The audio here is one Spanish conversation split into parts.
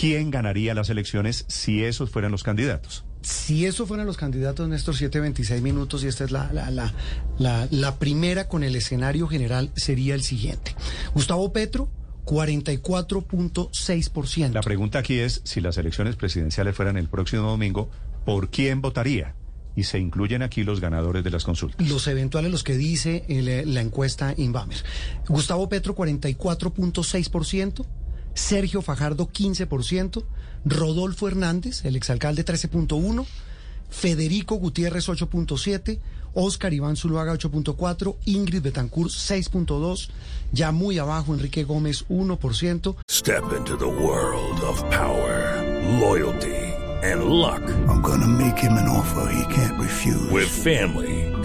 ¿Quién ganaría las elecciones si esos fueran los candidatos? Si eso fueran los candidatos, Néstor, 7.26 minutos y esta es la, la, la, la, primera con el escenario general sería el siguiente. Gustavo Petro, 44.6%. La pregunta aquí es, si las elecciones presidenciales fueran el próximo domingo, ¿por quién votaría? Y se incluyen aquí los ganadores de las consultas. Los eventuales, los que dice la encuesta Inbamer. Gustavo Petro, 44.6%. Sergio Fajardo, 15%. Rodolfo Hernández, el exalcalde, 13.1%. Federico Gutiérrez, 8.7%. Oscar Iván Zuluaga, 8.4%. Ingrid Betancourt, 6.2%. Ya muy abajo, Enrique Gómez, 1%. Step into the world of power, loyalty, and luck. I'm gonna make him an offer he can't refuse. With family,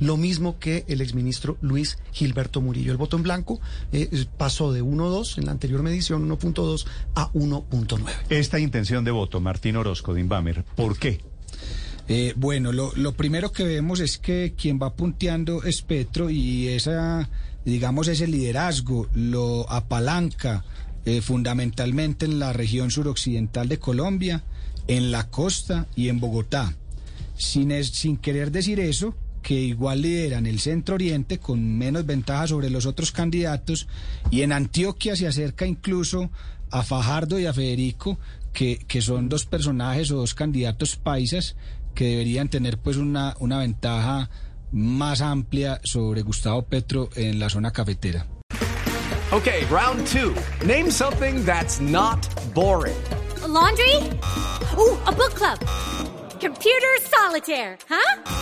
Lo mismo que el exministro Luis Gilberto Murillo. El voto en blanco eh, pasó de 1.2 en la anterior medición, 1.2 a 1.9. Esta intención de voto, Martín Orozco de Inbamer, ¿por qué? Eh, bueno, lo, lo primero que vemos es que quien va punteando es Petro y esa, digamos, ese liderazgo lo apalanca eh, fundamentalmente en la región suroccidental de Colombia, en la costa y en Bogotá. Sin, es- sin querer decir eso, que igual lideran el centro oriente con menos ventaja sobre los otros candidatos y en Antioquia se acerca incluso a Fajardo y a Federico, que, que son dos personajes o dos candidatos paisas que deberían tener pues una, una ventaja más amplia sobre Gustavo Petro en la zona cafetera. Okay, round two. Name something that's not boring. laundry? Ooh, a book club. Computer solitaire, huh?